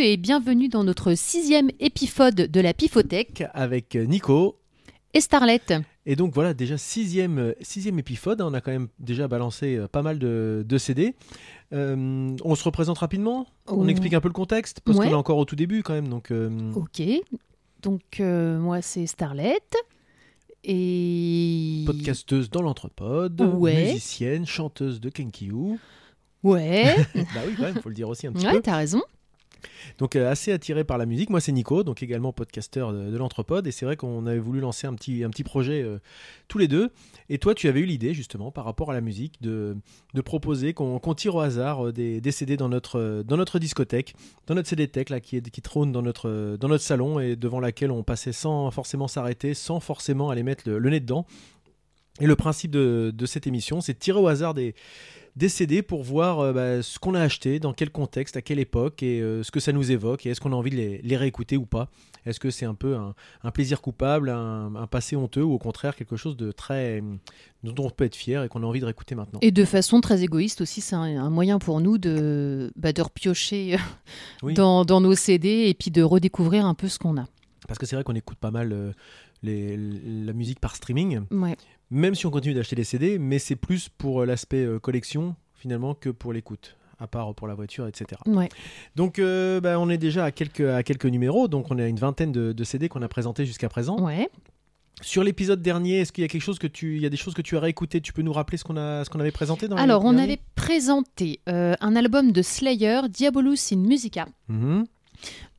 Salut et bienvenue dans notre sixième épisode de la Pifothèque avec Nico et Starlet. Et donc voilà, déjà sixième, euh, sixième épisode, on a quand même déjà balancé euh, pas mal de, de CD. Euh, on se représente rapidement, on Oh. explique un peu le contexte, parce Ouais. qu'on est encore au tout début quand même. Donc, euh, Ok, donc euh, moi c'est Starlet. Et. podcasteuse dans l'entrepode, Ouais. musicienne, chanteuse de Kenkyu. Ouais, bah oui, quand même, faut le dire aussi un petit ouais peu. t'as raison. Donc euh, assez attiré par la musique. Moi c'est Nico, donc également podcasteur de, de. Et c'est vrai qu'on avait voulu lancer un petit, un petit projet euh, tous les deux. Et toi tu avais eu l'idée justement par rapport à la musique de, de proposer qu'on tire au hasard euh, des, des CD dans notre, dans notre discothèque, dans notre CD tech là, qui, est, qui trône dans notre, dans notre salon et devant laquelle on passait sans forcément s'arrêter, sans forcément aller mettre le, nez dedans. Et le principe de, de cette émission, c'est tirer au hasard des, des CD pour voir euh, bah, ce qu'on a acheté, dans quel contexte, à quelle époque, et euh, ce que ça nous évoque, et est-ce qu'on a envie de les, les réécouter ou pas. Est-ce que c'est un peu un, un plaisir coupable, un, un passé honteux, ou au contraire quelque chose de très dont on peut être fier et qu'on a envie de réécouter maintenant. Et de façon très égoïste aussi, c'est un, un moyen pour nous de, bah, de repiocher Oui. dans, dans nos CD et puis de redécouvrir un peu ce qu'on a. Parce que c'est vrai qu'on écoute pas mal euh, les- la musique par streaming, Ouais. Même si on continue d'acheter des CD, mais c'est plus pour euh, l'aspect euh, collection finalement que pour l'écoute à part pour la voiture, etc. Ouais. Donc, euh, bah, on est déjà à quelques, à quelques numéros, donc on a une vingtaine de, de CD qu'on a présentés jusqu'à présent. Ouais. Sur l'épisode dernier, est-ce qu'il y a quelque chose que tu, il y a des choses que tu as réécoutées Tu peux nous rappeler ce qu'on a, ce qu'on avait présenté dans Alors, on avait présenté euh, un album de Slayer, Diabolus in Musica, Mhm.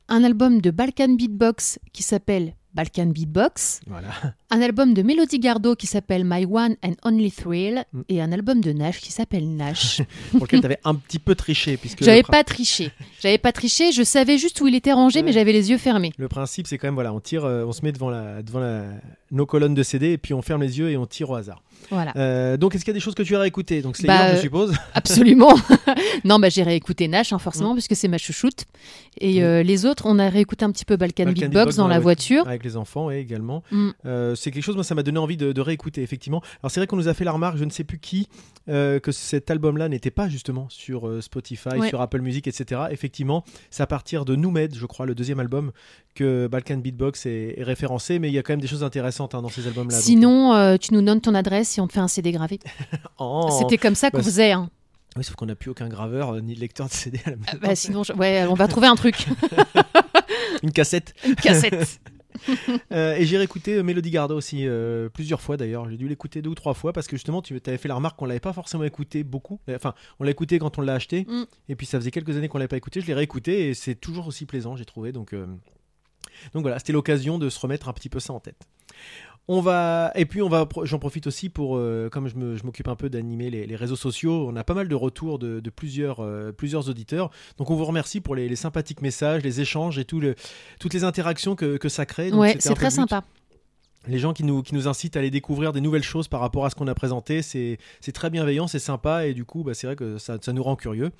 un album de Balkan Beatbox qui s'appelle Balkan Beatbox, Voilà. Un album de Melody Gardot qui s'appelle My One and Only Thrill Mm. et un album de Nash qui s'appelle Nash. Pour lequel tu avais un petit peu triché, puisque J'avais pas triché. J'avais pas triché, je savais juste où il était rangé, Ouais. mais j'avais les yeux fermés. le principe, c'est quand même voilà, on tire, euh, on se met devant la, devant la, nos colonnes de CD et puis on ferme les yeux et on tire au hasard. Voilà. Euh, donc, est-ce qu'il y a des choses que tu as réécoutées? Donc, Slayer, Bah, je euh, suppose. Absolument. non, bah j'ai réécouté Nash, hein, forcément, puisque c'est ma chouchoute. Et Mm. euh, les autres, on a réécouté un petit peu Balkan, Balkan Beatbox, Beatbox dans la voiture. Avec les enfants et également. Mm. Euh, c'est quelque chose, moi, ça m'a donné envie de, de réécouter, effectivement. Alors, c'est vrai qu'on nous a fait la remarque, je ne sais plus qui, euh, que cet album-là n'était pas justement sur euh, Spotify, Ouais. sur Apple Music, etc. Effectivement, c'est à partir de Noumed, je crois, le deuxième album, que Balkan Beatbox est, est référencé, mais il y a quand même des choses intéressantes hein, dans ces albums-là. Sinon, euh, tu nous donnes ton adresse et on te fait un CD gravé. oh. C'était comme ça qu'on Bah, faisait. hein. Oui, sauf qu'on n'a plus aucun graveur euh, ni lecteur de CD à la maison. Bah, sinon, je- ouais, on va trouver un truc. Une cassette. Une cassette. Euh, et j'ai réécouté euh, Melody Gardot aussi euh, plusieurs fois d'ailleurs. J'ai dû l'écouter deux ou trois fois parce que justement tu avais fait la remarque qu'on l'avait pas forcément écouté beaucoup. Enfin, on l'a écouté quand on l'a acheté Mm. et puis ça faisait quelques années qu'on l'avait pas écouté. Je l'ai réécouté et c'est toujours aussi plaisant, j'ai trouvé. Donc, euh, donc voilà, c'était l'occasion de se remettre un petit peu ça en tête. On va et puis on va j'en profite aussi pour euh, comme je me- je m'occupe un peu d'animer les, les réseaux sociaux on a pas mal de retours de, de plusieurs euh, plusieurs auditeurs donc on vous remercie pour les, les sympathiques messages les échanges et tout le, toutes les interactions que, que ça crée Donc, ouais, c'est très sympa. les gens qui nous, qui nous incitent à aller découvrir des nouvelles choses par rapport à ce qu'on a présenté, c'est c'est très bienveillant, c'est sympa et du coup, bah, c'est vrai que ça, ça nous rend curieux.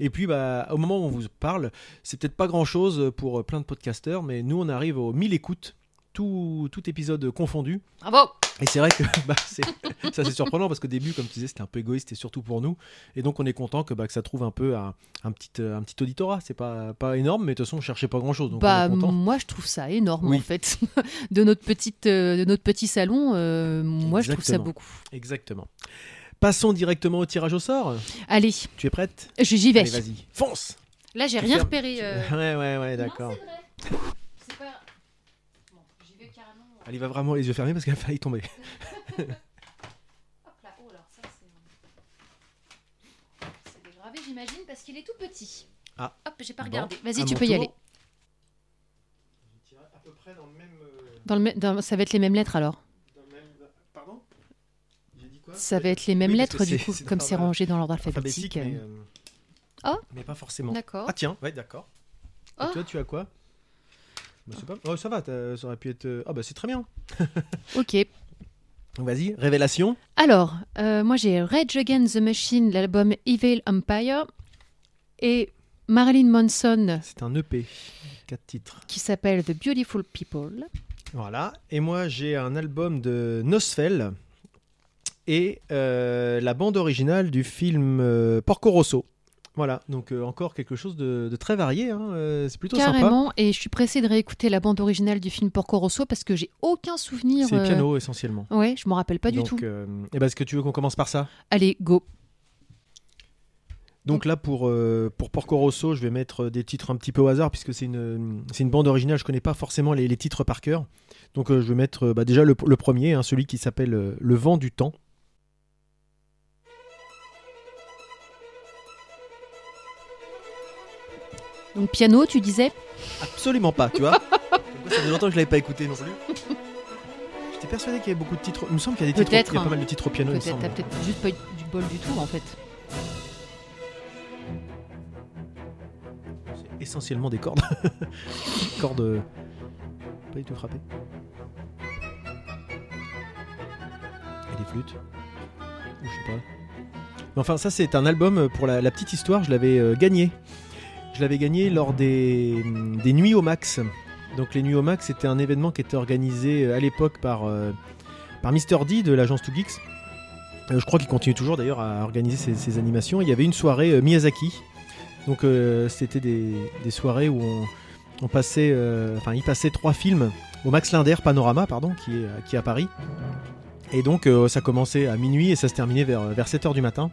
Et puis, bah, au moment où on vous parle, c'est peut-être pas grand-chose pour euh, plein de podcasteurs, mais nous, on arrive aux 1000 écoutes, tout, tout épisode confondu. Bravo. Et c'est vrai que bah, ça c'est surprenant parce qu'au début, comme tu disais, c'était un peu égoïste et surtout pour nous. Et donc, on est content que, bah, que ça trouve un peu un, un petit, euh, un petit auditorat. C'est pas, pas énorme, mais de toute façon, on cherchait pas grand-chose. Donc, Bah, on est content. moi, je trouve ça énorme, Oui. en fait. de, notre petite, euh, de notre petit salon, euh, moi, je trouve ça beaucoup. Exactement. Passons directement au tirage au sort. Allez, Tu es prête? J'y vais. Allez, vas-y, fonce Là, j'ai rien fermes- repéré. euh. Ouais, ouais, ouais, d'accord. C'est vrai. C'est pas. Bon, j'y vais carrément. Elle y va vraiment les yeux fermés parce qu'elle a failli tomber. Hop là, oh là, ça c'est. C'est dégravé, j'imagine, parce qu'il est tout petit. Ah. Hop, j'ai pas Bon, regardé. Vas-y, tu peux y aller. Je à peu près dans le même. euh, Dans le mê- dans- Ça va être les mêmes lettres alors. dans le même- Pardon? J'ai dit quoi? Ça va être les mêmes Oui, lettres du coup, comme c'est rangé dans l'ordre alphabétique. Alphabétique, mais, euh. euh, Oh. mais pas forcément. D'accord. Ah tiens, ouais, d'accord. Et Oh. toi, tu as quoi? Bah, c'est pas... oh, ça va, t'as- ça aurait pu être. euh, Ah bah c'est très bien. Ok. Vas-y, révélation. Alors, euh, moi j'ai Rage Against the Machine, l'album Evil Empire, et Marilyn Manson C'est un EP, quatre titres. qui s'appelle The Beautiful People. Voilà. Et moi, j'ai un album de Nosfell et euh, la bande originale du film euh, Porco Rosso. Voilà, donc euh, encore quelque chose de, de très varié. hein, euh, c'est plutôt sympa. Carrément. Et je suis pressée de réécouter la bande originale du film Porco Rosso parce que j'ai aucun souvenir. C'est euh, piano essentiellement. Ouais, je m'en rappelle pas du tout. euh, eh ben, est-ce que tu veux qu'on commence par ça? Allez, go. Donc là, pour, euh, pour Porco Rosso, je vais mettre des titres un petit peu au hasard, puisque c'est une, c'est une bande originale, je connais pas forcément les, les titres par cœur. Donc euh, je vais mettre euh, bah, déjà le, le premier, hein, celui qui s'appelle Le vent du temps. Donc piano, tu disais Absolument pas, tu vois. Ça fait longtemps que je l'avais pas écouté non plus. J'étais persuadé qu'il y avait beaucoup de titres. Il me semble qu'il y a des titres, il y a pas mal de titres au piano. Peut-être, t'as peut-être juste pas eu du bol du tout en fait. C'est essentiellement des cordes. cordes euh, pas du tout frappées. Et des flûtes. Ou je sais pas. Mais enfin, ça c'est un album euh, pour la, la petite histoire. Je l'avais euh, gagné. Je l'avais gagné lors des, des Nuits au Max. Donc les Nuits au Max, c'était un événement qui était organisé euh, à l'époque par, euh, par Mr. D de l'agence 2Geeks. Euh, je crois qu'il continue toujours d'ailleurs à organiser ces animations. Il y avait une soirée Miyazaki. Donc c'était des, des soirées où on, passait, enfin il passait trois films au Max Linder Panorama, pardon, qui est, qui à Paris. Et donc ça commençait à minuit et ça se terminait vers, vers 7h du matin.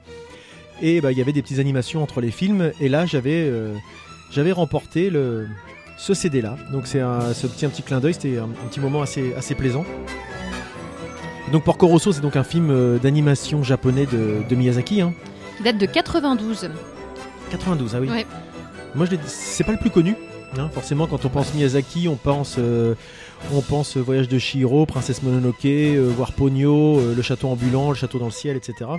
Et bah, il y avait des petites animations entre les films. Et là j'avais euh, j'avais remporté le, ce CD là. Donc c'est un, ce petit, un petit clin d'œil, c'était un, un petit moment assez, assez plaisant. Donc Porco Rosso c'est donc un film euh, d'animation japonais de, de Miyazaki. Hein. Date de 92. 92, ah oui. Ouais. Moi, je c'est pas le plus connu. hein. Forcément, quand on pense Miyazaki, on pense, euh, on pense Voyage de Chihiro, Princesse Mononoke, euh, voir Ponyo, euh, le château ambulant, le château dans le ciel, etc.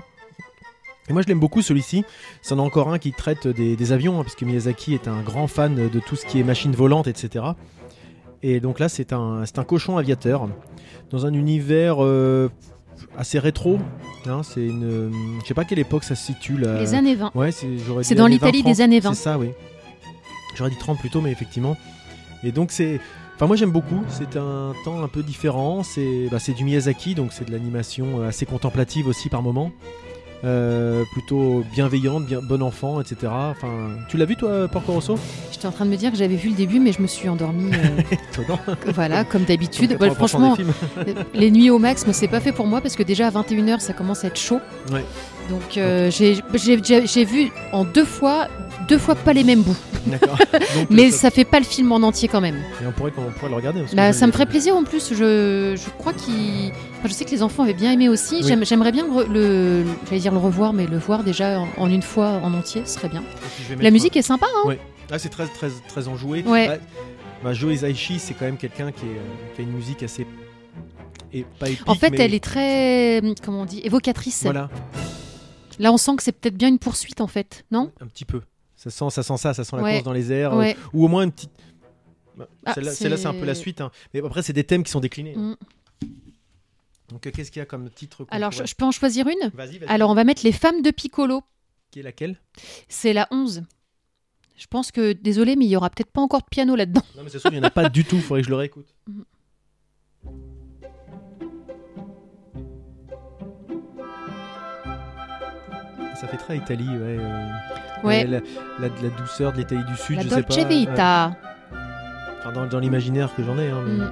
Et moi, je l'aime beaucoup celui-ci. C'en est encore un qui traite des, des avions, hein, puisque Miyazaki est un grand fan de tout ce qui est machine volante, etc. Et donc là, c'est un, c'est un cochon aviateur dans un univers euh, assez rétro. hein. c'est une, je sais pas quelle époque ça se situe là. Les années 20. Ouais, c'est dans l'Italie 20, des années 20. C'est ça, oui. J'aurais dit 30 plutôt, mais effectivement. Et donc c'est, enfin moi j'aime beaucoup. C'est un temps un peu différent. C'est, bah, c'est du Miyazaki, donc c'est de l'animation euh, assez contemplative aussi par moment. Euh, plutôt bienveillante, bien, bon enfant, etc. Enfin, tu l'as vu toi, Porco Rosso? J'étais en train de me dire que j'avais vu le début, mais je me suis endormie. euh, voilà, comme d'habitude. Comme 80% Bah, franchement, les nuits au max, c'est pas fait pour moi parce que déjà à 21h, ça commence à être chaud. Ouais. Donc euh, j'ai- vu en deux fois, deux fois pas les mêmes bouts. D'accord. Mais ça- ça fait pas le film en entier quand même. et on pourrait, on pourrait le regarder. Bah, ça me ferait plaisir en plus. Je, je crois qu'il. enfin, je sais que les enfants avaient bien aimé aussi. Oui. J'aimerais bien le, j'allais dire le revoir, mais le voir déjà en, en une fois en entier, ce serait bien. La musique est sympa. Hein Ah, c'est très, très, très enjoué. Ouais. Bah, bah, Joe Hisaishi, c'est quand même quelqu'un qui, euh, qui a une musique assez. Et pas épique, en fait, mais- elle est très, comment on dit, évocatrice. Voilà, Là, on sent que c'est peut-être bien une poursuite en fait, non un petit peu. Ça sent ça, sent ça, ça sent la Ouais. course dans les airs. euh, ou au moins une petite. Bah, Ah, celle-là, c'est- un peu la suite. hein. Mais après, c'est des thèmes qui sont déclinés. Mm. Donc, euh, qu'est-ce qu'il y a comme titre Alors, je, pourrait- je peux en choisir une Vas-y, vas-y. Alors, on va mettre Les femmes de Piccolo. Qui est laquelle? C'est la 11. Je pense que, désolé, mais il y aura peut-être pas encore de piano là-dedans. Non, mais c'est sûr, il n'y en a pas du tout. Faudrait que je le réécoute. Mhm. Ça fait très Italie, ouais. euh, Ouais. La, la- la douceur de l'Italie du Sud, La je sais pas. ouais. Vita. Enfin, dans dans l'imaginaire que j'en ai. hein, mais- Mm.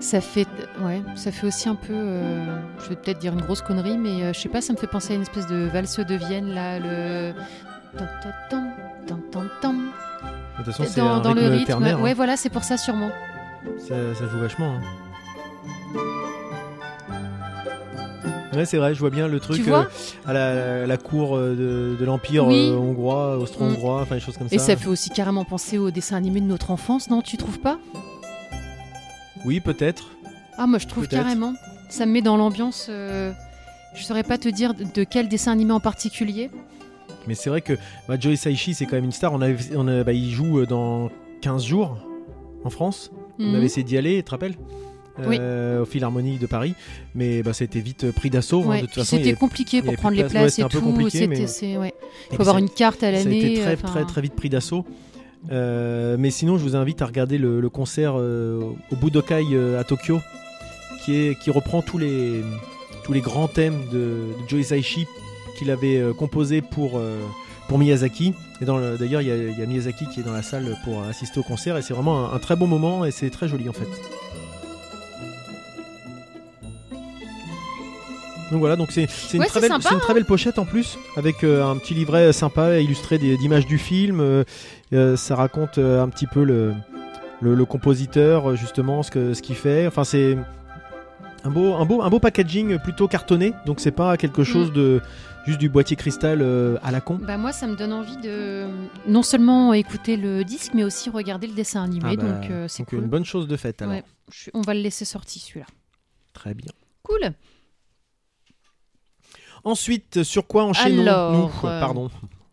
Ça fait, ouais, ça fait aussi un peu, euh, je vais peut-être dire une grosse connerie, mais euh, je sais pas, ça me fait penser à une espèce de valse de Vienne là, le. De toute façon, c'est dans, un dans le rythme rythme. ternaire, hein. Ouais, voilà, c'est pour ça sûrement. Ça, ça joue vachement. hein. Ouais, c'est vrai, je vois bien le truc euh, à la, la cour euh, de, de l'Empire Oui. euh, hongrois, austro-hongrois, enfin des choses comme Et ça. ça fait aussi carrément penser au dessin animé de notre enfance, non? Tu trouves pas? Oui, peut-être. Ah, moi je trouve carrément. Ça me met dans l'ambiance. euh, Je saurais pas te dire de- quel dessin animé en particulier. Mais c'est vrai que bah, Joe Hisaishi, c'est quand même une star. On avait, on a- bah, il joue dans 15 jours en France. On Mhm. avait essayé d'y aller, tu te rappelles? Oui. Euh, Au Philharmonie de Paris. Mais bah, ça a été vite pris d'assaut. hein. Ouais, il c'était compliqué il pour prendre les. Ouais, places et tout. mais- ouais. et faut avoir une carte à Ça a l'année. été très, enfin, très, très vite pris d'assaut. Euh, mais sinon, je vous invite à regarder le, le concert euh, au Budokai à Tokyo, qui, est, qui reprend tous les, tous les grands thèmes de, de Joe Hisaishi qu'il avait composé pour, pour Miyazaki. Et d'ailleurs, il y, a- il y a Miyazaki qui est dans la salle pour assister au concert et c'est vraiment un, un très bon moment et c'est très joli en fait. Donc voilà, donc c'est c'est une, Ouais, une très belle pochette en plus, avec euh, un petit livret sympa illustré d'images du film. euh, euh, ça raconte un petit peu le, le, le compositeur, justement, ce que ce qu'il fait. Enfin, c'est un beau, un, beau, un beau packaging plutôt cartonné, donc c'est pas quelque chose Mm. de juste du boîtier cristal euh, à la con. Bah moi, ça me donne envie de non seulement écouter le disque, mais aussi regarder le dessin animé. Ah bah, donc euh, c'est cool. une bonne chose de faite alors. Ouais, je- on va le laisser sorti celui-là. Très bien. Cool. Ensuite, sur quoi enchaînons-nous euh, Pardon.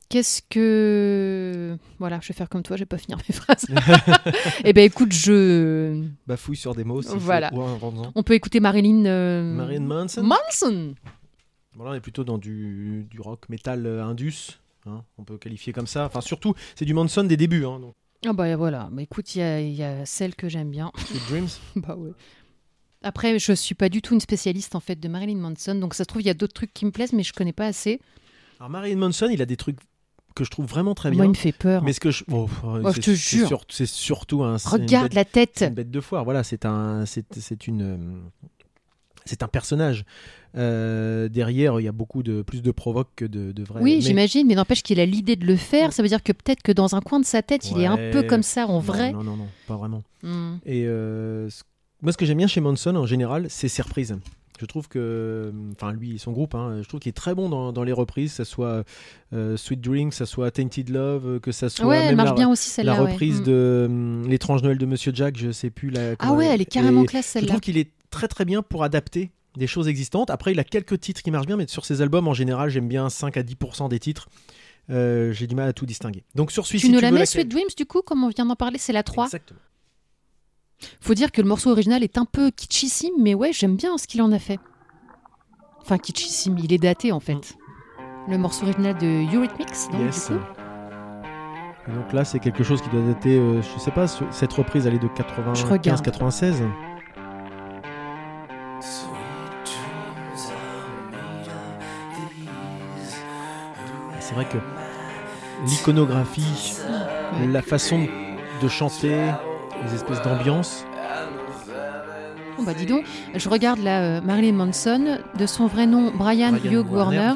Qu'est-ce que voilà, je vais faire comme toi, je vais pas finir mes phrases. Eh ben écoute, je Bafouille sur des mots. faut, Voilà. on peut écouter Marilyn euh, Marilyn Manson. Manson. Bon, là, on est plutôt dans du, du rock metal euh, indus. hein, on peut qualifier comme ça. Enfin, surtout, c'est du Manson des débuts. Hein, donc, Ah bah voilà, bah écoute, il y, a- il y a celle que j'aime bien. Sweet Dreams. bah ouais. Après, je suis pas du tout une spécialiste en fait de Marilyn Manson, donc ça se trouve il y a d'autres trucs qui me plaisent, mais je connais pas assez. Alors, Marilyn Manson, il a des trucs que je trouve vraiment très bien. Moi, il me fait peur. Mais ce que je. oh, Oh, je te c'est jure. sur- C'est surtout un. Regarde bête- la tête. C'est une bête de foire. Voilà, c'est un. C'est une. C'est un personnage. Euh, derrière, il y a beaucoup de plus de provoque que de, de vrai. Oui, mais- j'imagine, mais n'empêche qu'il a l'idée de le faire. Ça veut dire que peut-être que dans un coin de sa tête, il est un peu comme ça en Non, vrai. Non, non, non, pas vraiment. Hmm. Et euh, ce- moi, ce que j'aime bien chez Manson en général, c'est ses reprises. Je trouve que, enfin lui et son groupe, hein, je trouve qu'il est très bon dans, dans les reprises, que ça soit euh, Sweet Dream, que ça soit Tainted Love, que ça soit Ouais, elle même marche la, bien aussi la celle-là. ouais. reprise Hmm. de hum, L'étrange Noël de Monsieur Jack, je sais plus la. Ah ouais, elle est carrément et classe Je celle-là. trouve qu'il est très très bien pour adapter des choses existantes. Après, il a quelques titres qui marchent bien, mais sur ses albums en général, j'aime bien 5 à 10% des titres. Euh, J'ai du mal à tout distinguer. Donc sur celui-ci, Tu nous la mets, Sweet Dreams, du coup, comme on vient d'en parler, c'est la 3. Exactement. Faut dire que le morceau original est un peu kitschissime, mais ouais, j'aime bien ce qu'il en a fait. Enfin, kitschissime, il est daté en fait. Le morceau original de Eurythmics, donc Yes. du coup. Et donc là, c'est quelque chose qui doit dater, euh, je sais pas, ce- cette reprise, elle est de Je regarde. 95-96. C'est vrai que l'iconographie, la façon de chanter, les espèces d'ambiance. Oh bah dis donc, je regarde là euh, Marilyn Manson, de son vrai nom Brian, Brian Hugh Warner,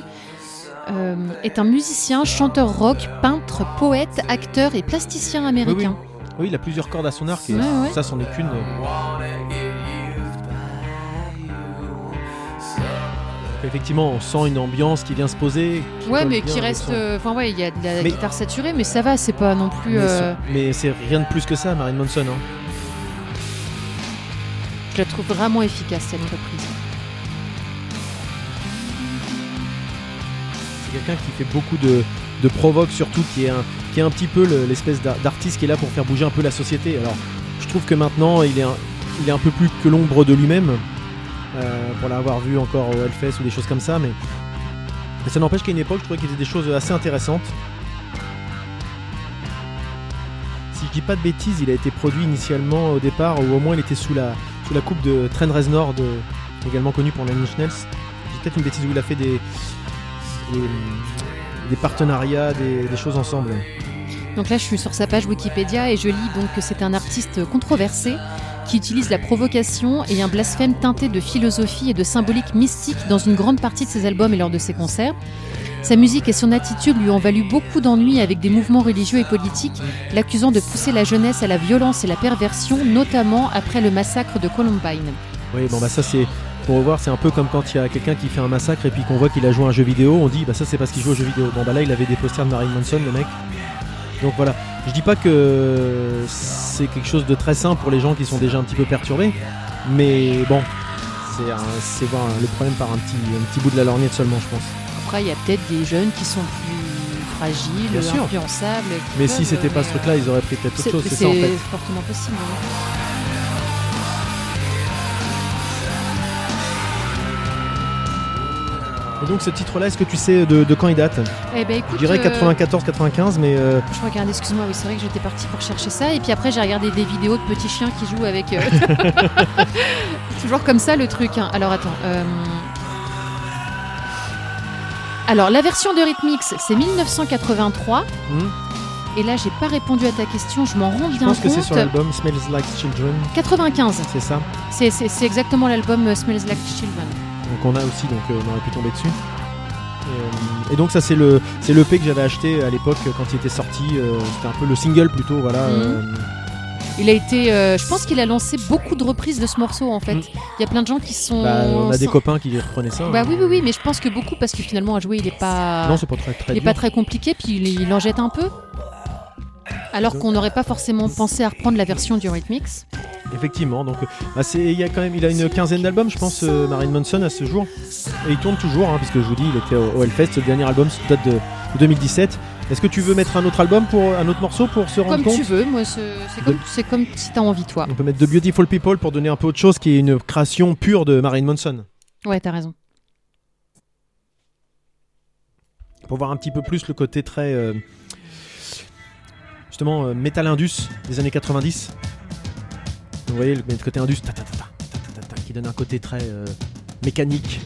euh, est un musicien, chanteur rock, peintre, poète, acteur et plasticien américain. Oui, il a plusieurs cordes à son arc et Ouais, ouais. ça, c'en est qu'une. Effectivement, on sent une ambiance qui vient se poser. Ouais, mais qui reste. euh, Enfin, ouais, il y a de la Mais- guitare saturée, mais ça va, c'est pas non plus. Mais, euh, c'est rien de plus que ça, Marilyn Manson. hein. Je la trouve vraiment efficace cette reprise. C'est quelqu'un qui fait beaucoup de, de provoque, surtout, qui est un, qui est un petit peu le- l'espèce d'ar- d'artiste qui est là pour faire bouger un peu la société. Alors, je trouve que maintenant, il est un, il est un peu plus que l'ombre de lui-même, pour l'avoir vu encore au Hellfest ou des choses comme ça, mais, ça n'empêche qu'à une époque, je trouvais qu'il y avait des choses assez intéressantes. Si je dis pas de bêtises, il a été produit initialement au départ, ou au moins il était sous la, sous la coupe de Trent Reznor, également connu pour Nine Inch peut-être une bêtise où il a fait des, des, partenariats, des choses ensemble. Donc là, je suis sur sa page Wikipédia et je lis donc que c'est un artiste controversé qui utilise la provocation et un blasphème teinté de philosophie et de symbolique mystique dans une grande partie de ses albums et lors de ses concerts. Sa musique et son attitude lui ont valu beaucoup d'ennuis avec des mouvements religieux et politiques, l'accusant de pousser la jeunesse à la violence et la perversion, notamment après le massacre de Columbine. Oui, bon bah ça c'est pour revoir, c'est un peu comme quand il y a quelqu'un qui fait un massacre et puis qu'on voit qu'il a joué à un jeu vidéo, on dit bah ça c'est parce qu'il joue au jeu vidéo. Bon bah là il avait des posters de Marilyn Manson le mec. Donc voilà, je dis pas que c'est quelque chose de très simple pour les gens qui sont déjà un petit peu perturbés, mais bon, c'est voir le problème par un petit, un petit bout de la lorgnette seulement je pense. Après, il y a peut-être des jeunes qui sont plus fragiles, Bien sûr. influençables. Mais peuvent, si c'était pas ce truc-là, ils auraient pris peut-être autre chose, c'est ça en fait. fortement possible. ouais. Et donc ce titre-là, est-ce que tu sais de, de quand il date Eh ben, écoute, Je dirais euh, 94-95, mais euh, Je regarde, excuse-moi, oui, c'est vrai que j'étais partie pour chercher ça. Et puis après, j'ai regardé des vidéos de petits chiens qui jouent avec. euh, Toujours comme ça le truc. hein. Alors attends. euh, Alors, la version de Rhythmix, c'est 1983. Hmm Et là, j'ai pas répondu à ta question, je m'en rends Je bien pense que c'est compte. sur l'album Smells Like Children, 95. c'est ça. C'est- exactement l'album euh, Smells Like Children. Donc on a aussi, donc euh, on aurait pu tomber dessus. Et, euh, et donc ça c'est le c'est l'EP que j'avais acheté à l'époque quand il était sorti. euh, C'était un peu le single plutôt, voilà. Mhm. Il a été, euh, je pense qu'il a lancé beaucoup de reprises de ce morceau en fait. Mm. Il y a plein de gens qui sont. bah, on a des copains qui reprenaient ça. Bah hein. oui, oui, oui, mais je pense que beaucoup parce que finalement à jouer il est pas. Non, c'est pas très très il est dur. pas très compliqué, puis il, il en jette un peu. Alors qu'on n'aurait pas forcément pensé à reprendre la version du Rhythmix. Effectivement, donc euh, bah, c'est il y a quand même il a une quinzaine d'albums, je pense, euh, Marilyn Manson à ce jour. Et il tourne toujours, hein, puisque je vous dis, il était au, au Hellfest. Le dernier album date de, de 2017. Est-ce que tu veux mettre un autre album pour un autre morceau pour se rendre Comme compte tu veux, moi c'est comme, c'est comme si t'as envie toi. On peut mettre The Beautiful People pour donner un peu autre chose, qui est une création pure de Marilyn Manson. Ouais, t'as raison. pour voir un petit peu plus le côté très euh, justement euh, metal indus des années 90. Vous voyez le, côté indus ta, ta, ta, qui donne un côté très euh, mécanique,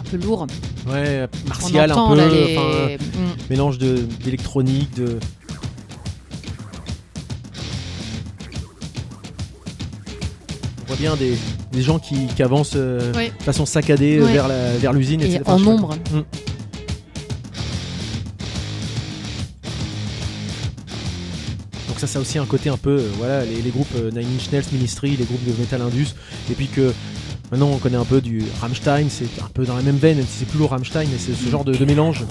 Un peu lourd. ouais, martial un peu, les. Mm. mélange de d'électronique, de on voit bien des, des gens qui, qui avancent euh, de façon saccadée euh, vers la- vers l'usine Et etc. en nombre. Ça, a aussi un côté un peu, euh, voilà, les, les groupes euh, Nine Inch Nails, Ministry, les groupes de metal indus, et puis que maintenant on connaît un peu du Rammstein, c'est un peu dans la même veine, même si c'est plus lourd Rammstein, mais c'est ce genre de, de mélange.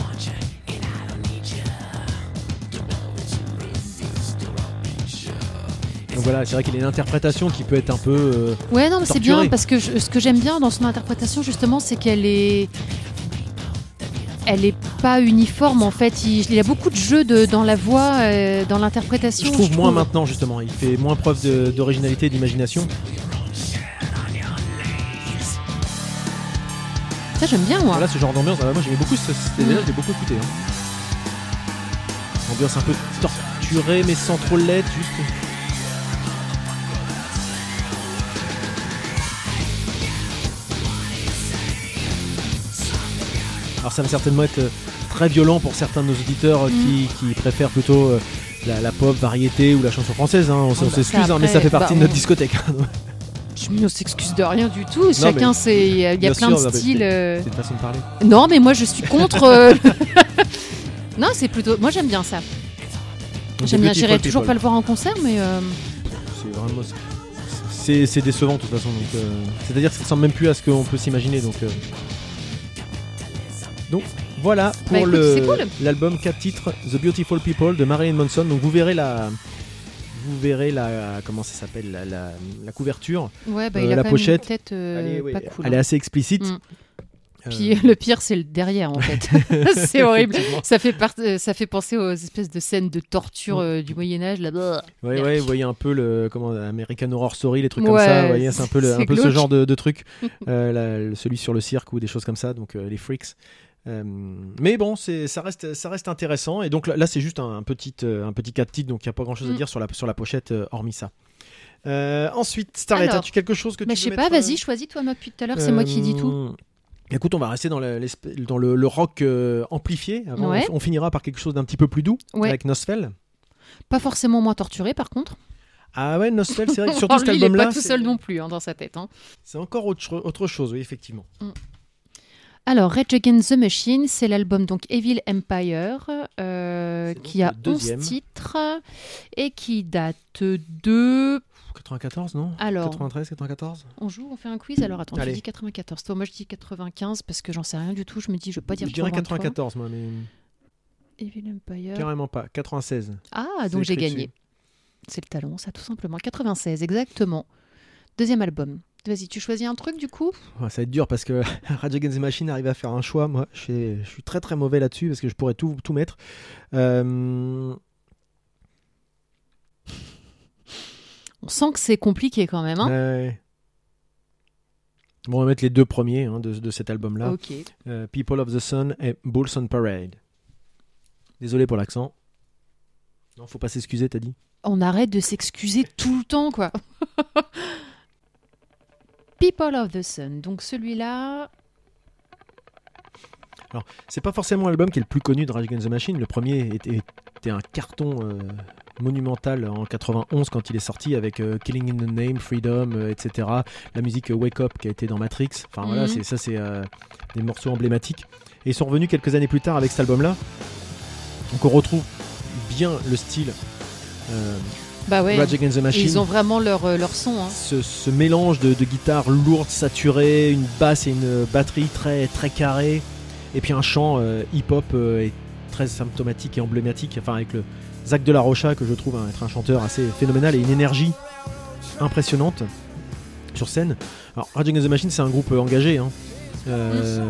Donc voilà, c'est vrai qu'il y a une interprétation qui peut être un peu... euh, Ouais, non, mais c'est bien parce que je- ce que j'aime bien dans son interprétation, justement, c'est qu'elle est. Elle est pas uniforme en fait. Il, il y a beaucoup de jeux de, dans la voix, euh, dans l'interprétation. je trouve moins maintenant justement, il fait moins preuve d'originalité et d'imagination. Ça, j'aime bien moi. Voilà ce genre d'ambiance, ah, moi j'aimais beaucoup ce Mm. je l'ai beaucoup écouté. hein. Ambiance un peu torturée mais sans trop l'être, juste. Alors ça va certainement être euh, très violent pour certains de nos auditeurs euh, qui, qui préfèrent plutôt euh, la, la pop, variété ou la chanson française. hein. On, Oh, on bah, s'excuse, hein, mais ça fait partie bah, de notre on- discothèque. hein. Je ne s'excuse de rien du tout. Chacun, c'est il y a, y plein sûr, de styles. c'est- une façon de parler. Non, mais moi, je suis contre. euh, non, c'est plutôt. Moi, j'aime bien ça. J'aime bien. J'irai toujours People. pas le voir en concert, mais. euh, C'est vraiment. C'est, décevant de toute façon. Euh, c'est-à-dire que ça ressemble même plus à ce qu'on peut s'imaginer. Donc. Donc voilà pour Bah, le, c'est cool. l'album 4 titres The Beautiful People de Marilyn Manson. Donc vous verrez la. Vous verrez la. Comment ça s'appelle la, la- la couverture. Ouais, bah, Euh, il a la pochette, même une tête euh, elle, est, ouais, pas cool. elle est hein. assez explicite. Mm. Euh, Puis le pire, c'est le derrière, en fait. c'est horrible. Ça fait, part- euh, ça fait penser aux espèces de scènes de torture Mm. euh, du Moyen-Âge. Là. Bah. Ouais, ouais, vous voyez un peu le comment American Horror Story, les trucs comme ça. Vous voyez, c'est un peu, le- un peu ce genre de, de truc. Euh, celui sur le cirque ou des choses comme ça, donc les freaks. Euh, mais bon, ça reste ça reste intéressant. Et donc là, là, c'est juste un, un petit un petit cas de titre, donc il n'y a pas grand chose à Mm. dire sur la sur la pochette, euh, hormis ça. Euh, ensuite, Starlet, as-tu quelque chose que Mais tu je sais pas, vas-y, choisis toi, moi, depuis tout à l'heure, c'est moi qui dis tout. Écoute, on va rester dans, le, l'espè- dans le, le rock amplifié. Avant, Ouais. on, on finira par quelque chose d'un petit peu plus doux Ouais. avec Nosfell. Pas forcément moins torturé, par contre. Ah ouais, Nosfell, c'est vrai que surtout cet lui, il est album-là, pas tout seul non plus hein, dans sa tête. hein. c'est encore autre, cho- autre chose, oui, effectivement. Alors, Rage Against the Machine, c'est l'album donc Evil Empire, euh, qui a le deuxième. 11 titres et qui date de. 94, non? Alors. 93, 94 On joue, on fait un quiz Alors attends, Allez. tu dis 94. Toi, moi je dis 95 parce que j'en sais rien du tout. Je me dis, je vais pas dire Je dirais trop loin de toi. 94, moi, mais Evil Empire. carrément pas. 96. Ah, donc j'ai gagné. C'est le talon, ça tout simplement. 96, exactement. Deuxième album. Vas-y, tu choisis un truc du coup Ouais, ça va être dur parce que Against the Machine arrive à faire un choix. Moi, je suis, je suis très très mauvais là-dessus parce que je pourrais tout, tout mettre. Euh, On sent que c'est compliqué quand même. Hein ouais. Bon, on va mettre les deux premiers hein, de, de cet album-là. Euh, People of the Sun et Bulls on Parade. Désolé pour l'accent. Non, faut pas s'excuser, t'as dit. On arrête de s'excuser tout le temps, quoi. People of the Sun. Donc celui-là, Alors, c'est pas forcément l'album qui est le plus connu de Rage Against the Machine. Le premier était, était un carton euh, monumental en 91 quand il est sorti avec euh, Killing in the Name, Freedom, euh, etc. La musique Wake Up qui a été dans Matrix. Enfin voilà, Mhm. c'est ça c'est des morceaux emblématiques. Et ils sont revenus quelques années plus tard avec cet album-là. Donc on retrouve bien le style Bah ouais. Rage Against the Et Machine. ils ont vraiment leur, euh, leur son. hein. ce, ce mélange de, de guitare lourde, saturée, une basse et une batterie très, très carrée, et puis un chant euh, hip-hop euh, et très symptomatique et emblématique, enfin avec le Zach de la Rocha que je trouve hein, être un chanteur assez phénoménal et une énergie impressionnante sur scène. Alors Rage Against the Machine c'est un groupe euh, engagé, hein. Euh,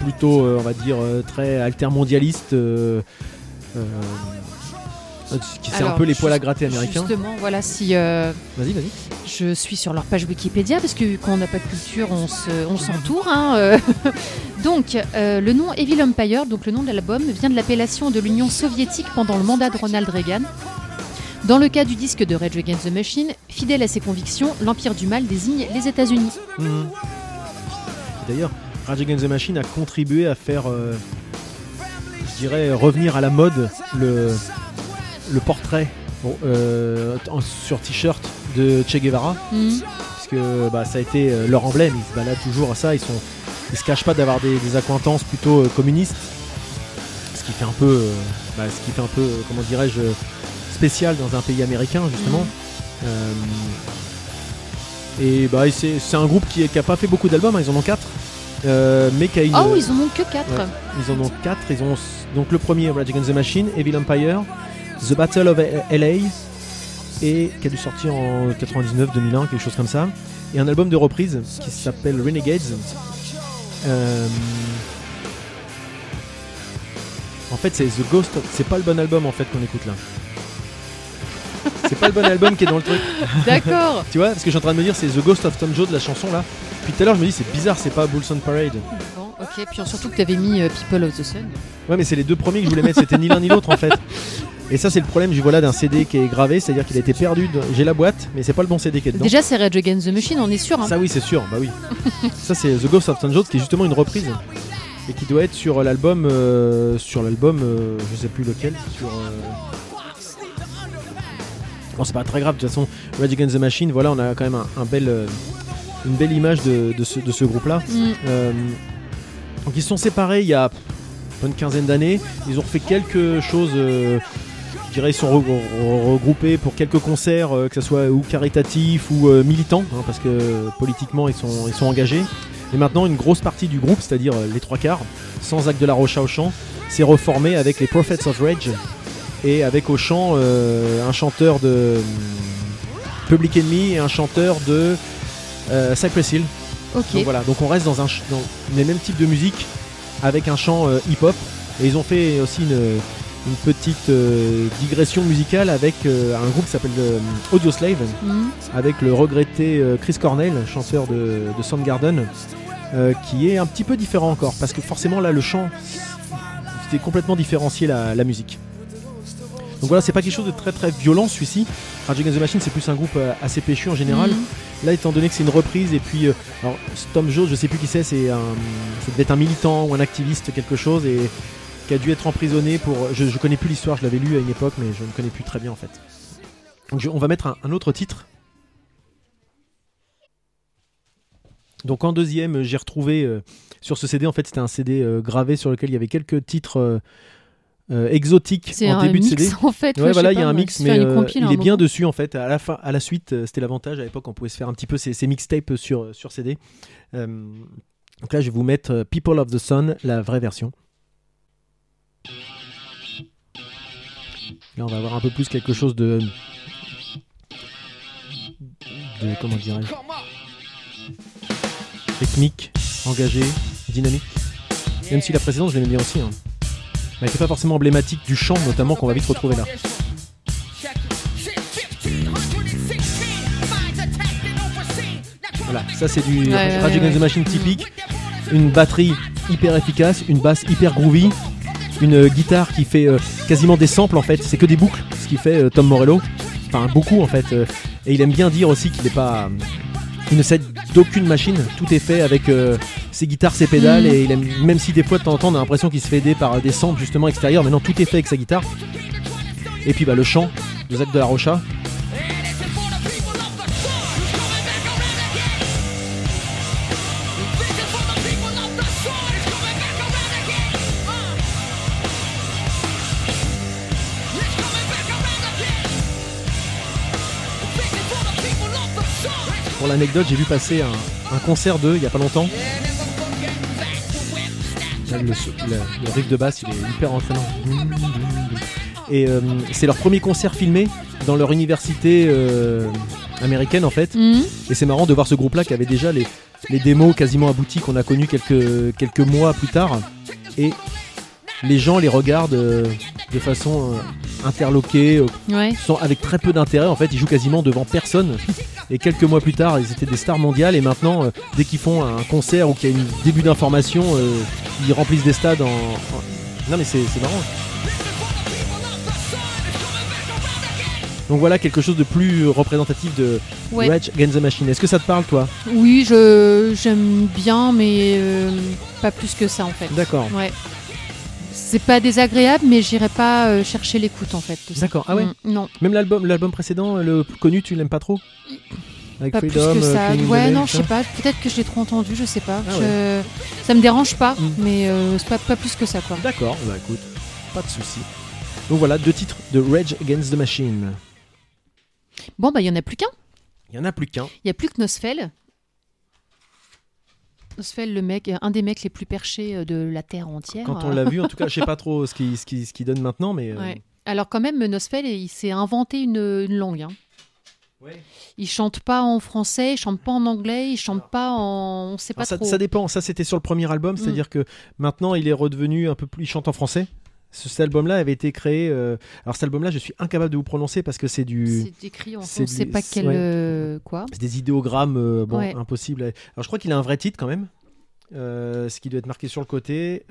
plutôt euh, on va dire euh, très altermondialiste. Qui c'est un peu les poils à gratter américains. Justement, voilà, si euh, Vas-y, vas-y. je suis sur leur page Wikipédia, parce que quand on n'a pas de culture, on se- on s'entoure. hein, euh. donc, euh, le nom Evil Empire, donc le nom de l'album, vient de l'appellation de l'Union soviétique pendant le mandat de Ronald Reagan. Dans le cas du disque de Rage Against the Machine, fidèle à ses convictions, l'Empire du Mal désigne les États-Unis. Mhm. D'ailleurs, Rage Against the Machine a contribué à faire, je dirais, revenir à la mode le, le portrait bon, euh, sur t-shirt de Che Guevara, Mhm. puisque bah, ça a été euh, leur emblème. Ils se baladent toujours à ça. Ils sont, ils se cachent pas d'avoir des, des accointances plutôt euh, communistes, ce qui fait un peu, euh, bah, ce qui fait un peu, euh, comment dirais-je, spécial dans un pays américain justement. Euh, et bah, c'est c'est un groupe qui, est- qui a pas fait beaucoup d'albums, hein, ils en ont 4. mais qui a une. Oh, ils en ont que 4. Ouais. Ils en ont 4. Ils ont donc le premier Rage Against the Machine, Evil Empire, The Battle of LA, et qui a dû sortir en 99-2001, quelque chose comme ça. Et un album de reprise qui s'appelle Renegades. Euh, En fait, c'est The Ghost. of- C'est pas le bon album en fait qu'on écoute là. C'est pas le bon album qui est dans le truc. D'accord. Tu vois, ce que je suis en train de me dire, c'est The Ghost of Tom Joad, la chanson là. Puis tout à l'heure, je me dis, c'est bizarre, c'est pas Bulls on Parade. Bon, ok. Puis surtout que tu avais mis euh, People of the Sun. Ouais, mais c'est les deux premiers que je voulais mettre, c'était ni l'un ni l'autre en fait. Et ça, c'est le problème, je vois là d'un CD qui est gravé, c'est-à-dire qu'il a été perdu. de- J'ai la boîte, mais c'est pas le bon CD qui est dedans. Déjà, c'est Rage Against the Machine, on est sûr. hein. Ça, oui, c'est sûr, bah oui. ça, c'est The Ghost of Tom Joad, qui est justement une reprise. Et qui doit être sur l'album. euh, sur l'album, euh, je sais plus lequel. Sur. euh, Bon, c'est pas très grave, de toute façon, Rage Against the Machine, voilà, on a quand même un, un bel, euh, une belle image de, de ce, de ce groupe-là. Mm. Donc ils se sont séparés il y a une quinzaine d'années. Ils ont refait quelque chose. Je dirais sont re- re- regroupés pour quelques concerts, euh, que ce soit ou caritatifs ou euh, militants, hein, parce que euh, politiquement ils sont, ils sont engagés. Et maintenant une grosse partie du groupe, c'est-à-dire les trois quarts, sans Zach de la Rocha au chant, s'est reformé avec les Prophets of Rage et avec au chant euh, un chanteur de hum, Public Enemy et un chanteur de euh, Cypress Hill. Donc voilà, donc on reste dans, un dans les mêmes types de musique avec un chant euh, hip-hop. Et ils ont fait aussi une, une petite euh, digression musicale avec euh, un groupe qui s'appelle euh, Audio Slave, Mm. avec le regretté euh, Chris Cornell, chanteur de, de Soundgarden, qui est un petit peu différent encore, parce que forcément là le chant, c'était complètement différencié la, la musique. Donc voilà, c'est pas quelque chose de très très violent celui-ci. Rage Against the Machine, c'est plus un groupe assez péchu en général. Mm. Là, étant donné que c'est une reprise, et puis, alors, Tom Jones, je sais plus qui c'est, c'est un, ça devait être un militant ou un activiste, quelque chose, et qui a dû être emprisonné pour. Je, je connais plus l'histoire, je l'avais lu à une époque, mais je ne connais plus très bien en fait. Donc, je- on va mettre un, un autre titre. Donc, en deuxième, j'ai retrouvé euh, sur ce CD, en fait, c'était un CD euh, gravé sur lequel il y avait quelques titres euh, exotiques C'est en un début mix de CD. en fait. Ouais, je voilà, il y a pas, un mix, mais il est bien dessus en fait. À la fin, à la suite, c'était l'avantage à l'époque, on pouvait se faire un petit peu ces, ces mixtapes sur sur CD. Donc là, je vais vous mettre People of the Sun, la vraie version. Là, on va avoir un peu plus quelque chose de de comment dirais-je? Rythmique, engagé, dynamique. Même si la précédente, je l'aimais bien aussi. Hein. Mais elle n'était pas forcément emblématique du chant, notamment qu'on va vite retrouver là. Voilà, ça c'est du Ouais, ouais. Machine typique. Une batterie hyper efficace, une basse hyper groovy, une euh, guitare qui fait euh, quasiment des samples en fait, c'est que des boucles, ce qui fait euh, Tom Morello. Enfin, beaucoup en fait. et il aime bien dire aussi qu'il n'est pas. Il ne s'aide d'aucune machine, tout est fait avec, euh, ses guitares, ses pédales, et il aime- même si des fois de temps en temps on a l'impression qu'il se fait aider par des samples justement extérieurs, mais non, tout est fait avec sa guitare. Et puis bah, le chant de Zach de la Rocha. Pour l'anecdote, j'ai vu passer un, un concert d'eux il y a pas longtemps. Là, Le, le- le riff de basse, il est hyper entraînant. Et euh, c'est leur premier concert filmé dans leur université euh, américaine en fait. Mhm. Et c'est marrant de voir ce groupe-là qui avait déjà les, les démos quasiment abouties qu'on a connues quelques, quelques mois plus tard. Et les gens les regardent euh, de façon euh, interloquée, euh, Ouais. sans- avec très peu d'intérêt. En fait, ils jouent quasiment devant personne. Et quelques mois plus tard, ils étaient des stars mondiales. Et maintenant, euh, dès qu'ils font un concert ou qu'il y a un début d'information, euh, ils remplissent des stades en. en- Non, mais c'est c'est marrant. Donc voilà quelque chose de plus représentatif de Ouais. Rage Against the Machine. Est-ce que ça te parle, toi? Oui, je j'aime bien, mais euh, pas plus que ça en fait. D'accord. Ouais. C'est pas désagréable, mais j'irai pas euh, chercher l'écoute en fait. D'accord. Ah ouais. Mm, non, Même l'album, l'album précédent, le plus connu, tu l'aimes pas trop Avec pas Freedom, plus que euh, ça. Ouais, non, je sais pas. Peut-être que je l'ai trop entendu, je sais pas. Ah Je- Ça me dérange pas, Mm. mais euh, c'est pas, pas plus que ça quoi. D'accord, bah écoute, pas de souci. Donc voilà, deux titres de Rage Against the Machine. Bon, bah il y en a plus qu'un. Il y en a plus qu'un. Il y a plus que Nosfell. Nosfell, le mec, un des mecs les plus perchés euh, de la terre entière. Quand on l'a vu, en tout cas, je sais pas trop ce qu'il ce qui, ce qui donne maintenant, mais. euh, Ouais. Alors quand même, Nosfell, il s'est inventé une, une langue. hein. ouais. Il chante pas en français, il chante pas en anglais, il chante pas en, on sait pas Alors, ça, trop. ça dépend. Ça, c'était sur le premier album, Mm. c'est-à-dire que maintenant, il est redevenu un peu plus. Il chante en français. Ce- Cet album-là avait été créé. euh, Alors, cet album-là, je suis incapable de vous prononcer parce que c'est du. C'est écrit, on ne sait pas quel ouais. euh, quoi. C'est des idéogrammes, euh, bon, Ouais. à- Alors, je crois qu'il a un vrai titre quand même. Euh, ce qui doit être marqué sur le côté.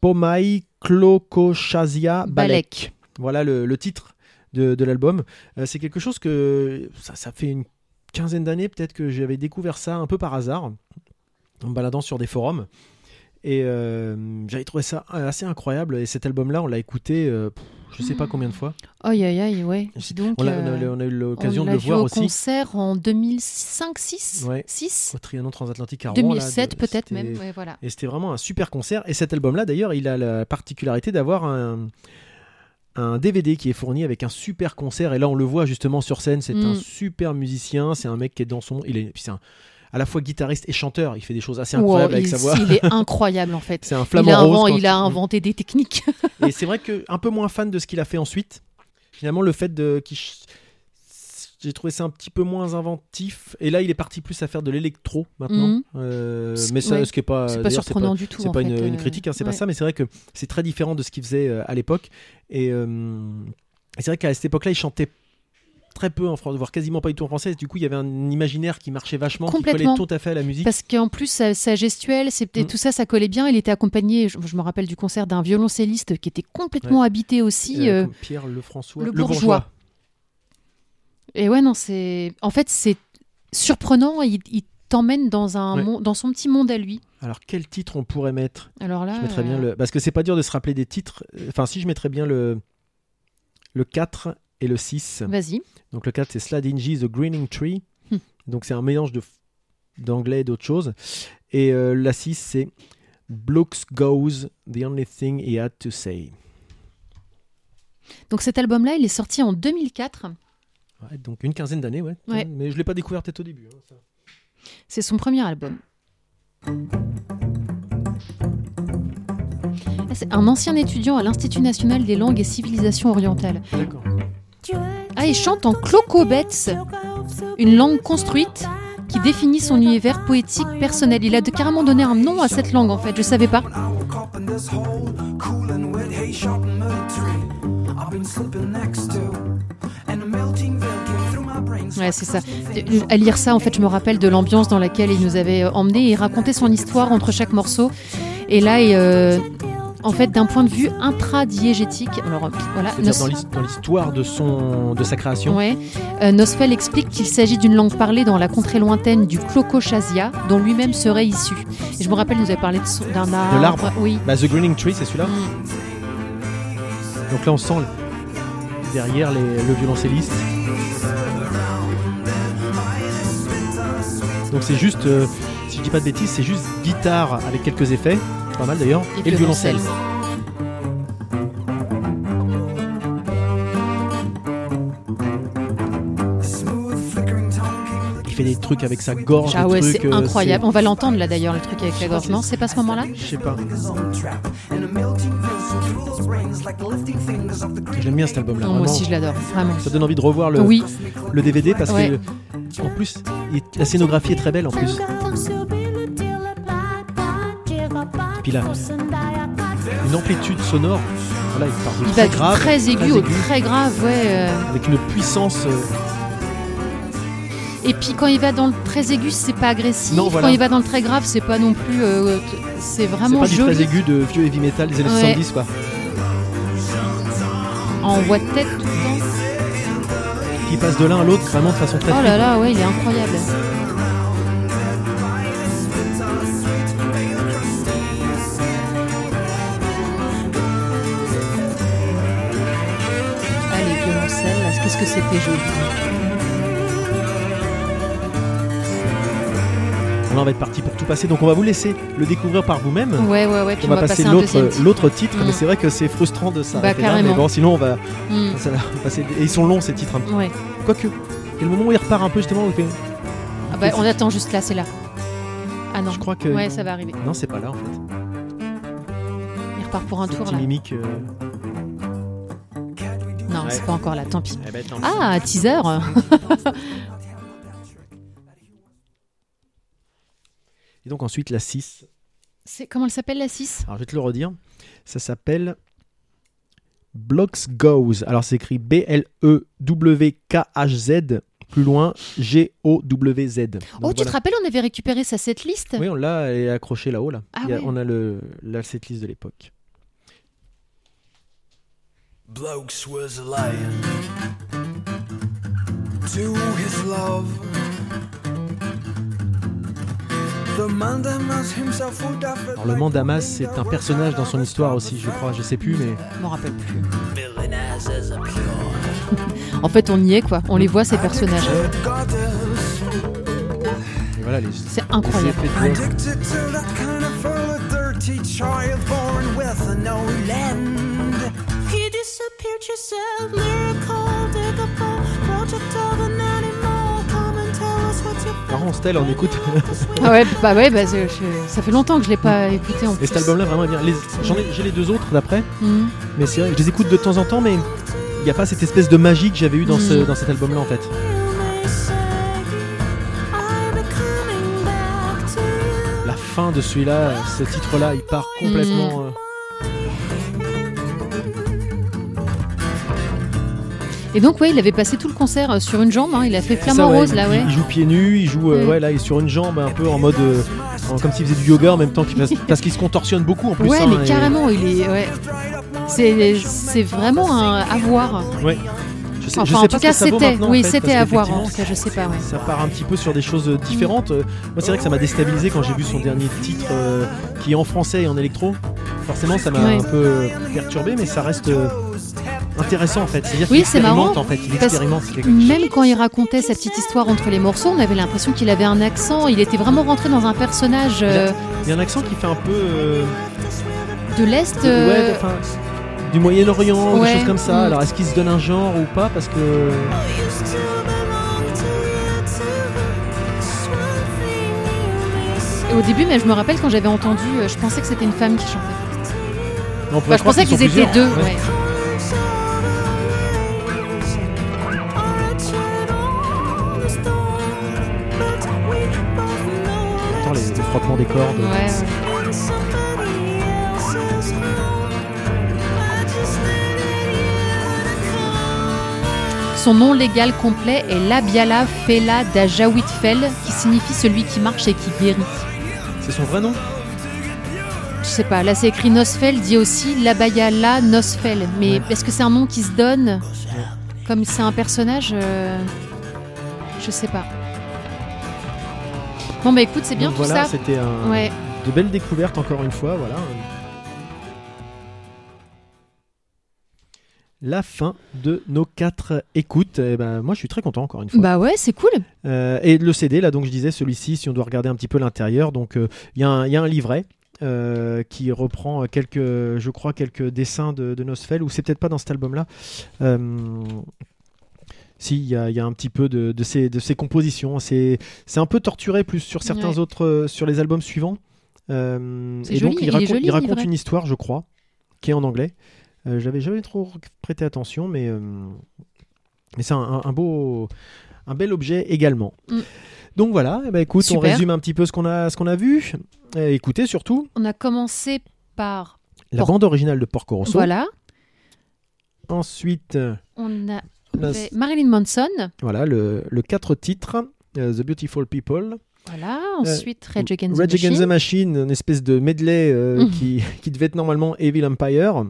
Pomai Klokochazia Balek. Balek. Voilà le, le titre de, de l'album. C'est quelque chose que ça, ça fait une quinzaine d'années peut-être que j'avais découvert ça un peu par hasard en me baladant sur des forums. Et euh, j'avais trouvé ça assez incroyable. Et cet album-là, on l'a écouté, euh, pff, je sais pas combien de fois. Aïe aïe aïe, ouais. Donc. On, a, euh, on a eu on l'occasion de le voir au aussi concert en 2005-6 Ouais. 6 au Trianon Transatlantique à Rouen. là, 2007 de- peut-être même. Ouais, voilà. Et c'était vraiment un super concert. Et cet album-là, d'ailleurs, il a la particularité d'avoir un, un DVD qui est fourni avec un super concert. Et là, on le voit justement sur scène. C'est Mm. un super musicien. C'est un mec qui est dans son. Il est, puis c'est un- à la fois guitariste et chanteur. Il fait des choses assez Wow, incroyables avec il, sa voix. il est incroyable en fait. C'est un Il flamant a, rose. il a il- inventé des techniques. Et c'est vrai que un peu moins fan de ce qu'il a fait ensuite. Finalement, le fait de j'ai trouvé ça un petit peu moins inventif. Et là, il est parti plus à faire de l'électro maintenant. Mhm. Euh, mais ça, ouais. ce qui est pas, C'est pas surprenant du tout. C'est pas fait, une, une euh, critique, hein, c'est pas ça, mais c'est vrai que c'est très différent de ce qu'il faisait euh, à l'époque. Et, euh, et c'est vrai qu'à cette époque-là, il chantait très peu en français, voire quasiment pas du tout en français. Du coup, il y avait un imaginaire qui marchait vachement, qui collait tout à fait à la musique. Parce qu'en plus, sa, sa gestuelle, c'était Mm. tout ça, ça collait bien. Il était accompagné, je, je me rappelle du concert d'un violoncelliste qui était complètement habité aussi. Euh, euh, Pierre Lefrançois, le bourgeois. et ouais, non, c'est. En fait, c'est surprenant. Il, il t'emmène dans, un Ouais. mon- dans son petit monde à lui. Alors, quel titre on pourrait mettre? Alors là. Je mettrais bien euh, le. Parce que c'est pas dur de se rappeler des titres. Enfin, si je mettrais bien le, le 4 et le 6. Vas-y. Donc le 4 c'est Sladingy The Greening Tree. Hmm. Donc c'est un mélange de d'anglais et d'autres choses. Et euh, la 6 c'est Blokes Goes The Only Thing He Had to Say. Donc cet album-là, il est sorti en 2004. Ouais, donc une quinzaine d'années, ouais. Ouais. Mais je l'ai pas découvert peut-être au début. hein. C'est son premier album. C'est un ancien étudiant à l'Institut national des langues et civilisations orientales. D'accord. Ah, il chante en clocobets, une langue construite qui définit son univers poétique personnel. Il a carrément donné un nom à cette langue en fait, je savais pas. Ouais, c'est ça. À lire ça, en fait, je me rappelle de l'ambiance dans laquelle il nous avait emmenés. Il racontait son histoire entre chaque morceau. Et là, il, euh, En fait, d'un point de vue intradiégétique, alors voilà, Nos- dans l'his- dans l'histoire de, son, de sa création. Ouais. Euh, Nosfell explique qu'il s'agit d'une langue parlée dans la contrée lointaine du Clocochasia, dont lui-même serait issu. Et je me rappelle, il nous avait parlé de son- d'un arbre. l'arbre Oui. Bah, The Greening Tree, c'est celui-là. Mm. Donc là, on sent derrière les- le violoncelliste. Donc c'est juste, euh, si je dis pas de bêtises, c'est juste guitare avec quelques effets, pas mal d'ailleurs, et, le violoncelle. Il fait des trucs avec sa gorge. Ah ouais, c'est euh, incroyable. On va l'entendre là d'ailleurs, le truc avec la gorge. Non, c'est pas ce moment-là Je sais pas. J'aime bien cet album-là. Moi aussi, je l'adore, vraiment. Ça donne envie de revoir le, Oui, le DVD parce Ouais. que en plus la scénographie est très belle en plus. Puis là, une amplitude sonore. Voilà, il part de il très va du grave, très aigu au très grave, ouais. euh. avec une puissance. euh, Et puis quand il va dans le très aigu, c'est pas agressif. Non, voilà. Quand il va dans le très grave, c'est pas non plus. euh, c'est C'est vraiment pas du très aigu de vieux heavy metal des années Ouais. 70 quoi. En voix de tête tout le temps. Qui passe de l'un à l'autre vraiment de façon très. Oh là là, ouais, il est incroyable. Qu'est-ce que c'était joli. Là, on va être parti pour tout passer, donc on va vous laisser le découvrir par vous-même. Ouais, ouais, ouais, puis On va passer l'autre titre. l'autre titre, Mm. mais c'est vrai que c'est frustrant de s'arrêter Bah, là. Mais carrément. bon, sinon on va, ça va passer. Et ils sont longs ces titres. hein. Ouais. Quoique, a le moment où il repart un peu justement. Où fait- Ah bah, on attend juste là, c'est là. Ah non. Je crois que. Ouais, ça va arriver. Non, c'est pas là en fait. Il repart pour un tour là. mimique. euh, Ouais. c'est pas encore là, tant pis. eh ben, tant pis. Ah, teaser Et donc ensuite la 6. C'est Comment elle s'appelle la 6 Alors je vais te le redire. Ça s'appelle Blocks Goes. Alors c'est écrit B-L-E-W-K-H-Z. Plus loin, G-O-W-Z. Donc, Oh, tu voilà. te rappelles, on avait récupéré sa setlist? Oui, on l'a elle est accrochée là-haut. Là. Ah a- ouais. On a le, la setlist de l'époque. Blokes was a lion to his love. The Mandamas himself would have Alors le Mandamas, c'est un personnage dans son histoire aussi, je crois. Je sais plus, mais Je m'en rappelle plus. En fait, on y est, quoi. On les voit, ces personnages. et voilà les. C'est les incroyable. effets yourself, lyrical, digable, project of an animal. Come and tell us what's your Marrant, Stella, on écoute. Ah ouais, bah ouais, bah, c'est- je- ça fait longtemps que je l'ai pas écouté en Et plus. cet album-là, vraiment, est bien. Les- J'en ai, j'ai les deux autres d'après, Hmm. mais c'est vrai, je les écoute de temps en temps, mais il n'y a pas cette espèce de magie que j'avais eu dans, ce, Mm. dans cet album-là en fait. you may say. I'll be coming back to you. La fin de celui-là, ce titre-là, il part complètement. euh, Et donc, ouais, il avait passé tout le concert euh, sur une jambe. hein. Il a fait flamant ouais, rose, là, ouais. Il joue pieds nus, il joue euh, Mm. ouais, là, il est sur une jambe un peu en mode. euh, en- comme s'il faisait du yoga en même temps qu'il fasse- parce qu'il se contorsionne beaucoup en plus. Ouais, hein, mais et- carrément, il est. Ouais. C'est vraiment un à voir. Ouais. Je sais, je Enfin, sais en pas tout cas, c'était. en Oui, fait, c'était parce à voir. En tout cas, je sais pas, ouais. ça part un petit peu sur des choses différentes. Euh, Moi, c'est vrai que ça m'a déstabilisé quand j'ai vu son dernier titre euh, qui est en français et en électro. Forcément, ça m'a Ouais. un peu perturbé, mais ça reste euh, intéressant en fait. C'est-à-dire Oui, c'est expérimente marrant, en fait. Il expérimente quelque chose. Même quand il racontait cette petite histoire entre les morceaux, on avait l'impression qu'il avait un accent. Il était vraiment rentré dans un personnage euh, Il y a un accent qui fait un peu. euh, de l'Est. euh, ouais, enfin, du Moyen-Orient, Ouais, des choses comme ça. mm. Alors, est-ce qu'il se donne un genre ou pas? Parce que. Au début, mais je me rappelle quand j'avais entendu, euh, je pensais que c'était une femme qui chantait. Enfin, je pensais qu'ils étaient deux. Ouais. Des cordes. Ouais. Son nom légal complet est Labiala Fela Dajawitfel, qui signifie celui qui marche et qui guérit. C'est son vrai nom? Je sais pas, là c'est écrit Nosfell, dit aussi Labayala Nosfell. Mais Ouais. est-ce que c'est un nom qui se donne Comme c'est un personnage euh, Je sais pas. Bon bah écoute, c'est bien Donc tout voilà, ça. c'était un- Ouais. de belles découvertes encore une fois. Voilà. La fin de nos quatre écoutes. Eh ben, moi, je suis très content encore une fois. Bah ouais, c'est cool. Euh, et le CD, là, donc je disais, celui-ci, si on doit regarder un petit peu l'intérieur, donc euh, il y, a un- il y a un livret. euh, qui reprend quelques, je crois, quelques dessins de, de Nosfell, ou c'est peut-être pas dans cet album-là. Si, il y, a il y a un petit peu de, de, ces, de ces compositions. C'est un peu torturé plus sur certains Ouais. autres, euh, sur les albums suivants. Euh, et joli, donc il raconte, joli, il le raconte livret. une histoire, je crois, qui est en anglais. Euh, J'avais jamais trop prêté attention, mais, euh, mais c'est un, beau, un bel objet également. Mm. Donc voilà, eh ben, écoute, on résume un petit peu ce qu'on a, ce qu'on a vu. Euh, écoutez surtout On a commencé par. la Por- bande originale de Porco Rosso. Voilà. Ensuite, On a Marilyn Manson. voilà le, le quatre titres, euh, The Beautiful People, Voilà. Ensuite, Rage Against the Rage Against Machine. the Machine, une espèce de medley euh, Mhm. qui, qui devait être normalement Evil Empire.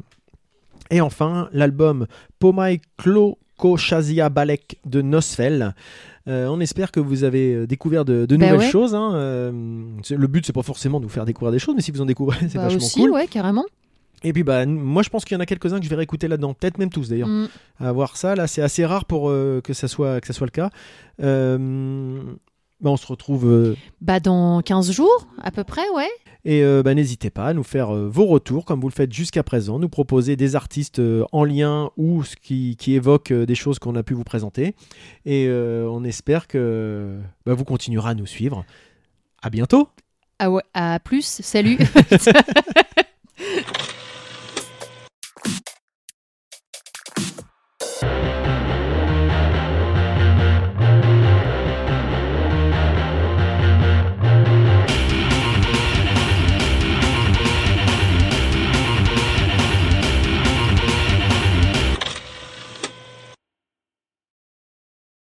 Et enfin, l'album Pomai Kloko Shazia Balek de Nosfell. Euh, on espère que vous avez euh, découvert de, de Bah nouvelles ouais. choses. hein. Euh, le but, c'est pas forcément de vous faire découvrir des choses, mais si vous en découvrez, c'est Bah vachement aussi, cool. ouais, carrément. Et puis, bah, moi, je pense qu'il y en a quelques-uns que je vais réécouter là-dedans, peut-être même tous d'ailleurs Mm. à voir ça. Là, c'est assez rare pour euh, que, ça soit, que ça soit le cas. Euh, bah, on se retrouve euh, Bah dans 15 jours, à peu près, ouais. et euh, bah, n'hésitez pas à nous faire vos retours comme vous le faites jusqu'à présent, nous proposer des artistes en lien ou ce qui, qui évoquent des choses qu'on a pu vous présenter. Et on espère que bah, vous continuerez à nous suivre. À bientôt Ah ouais, à plus, salut.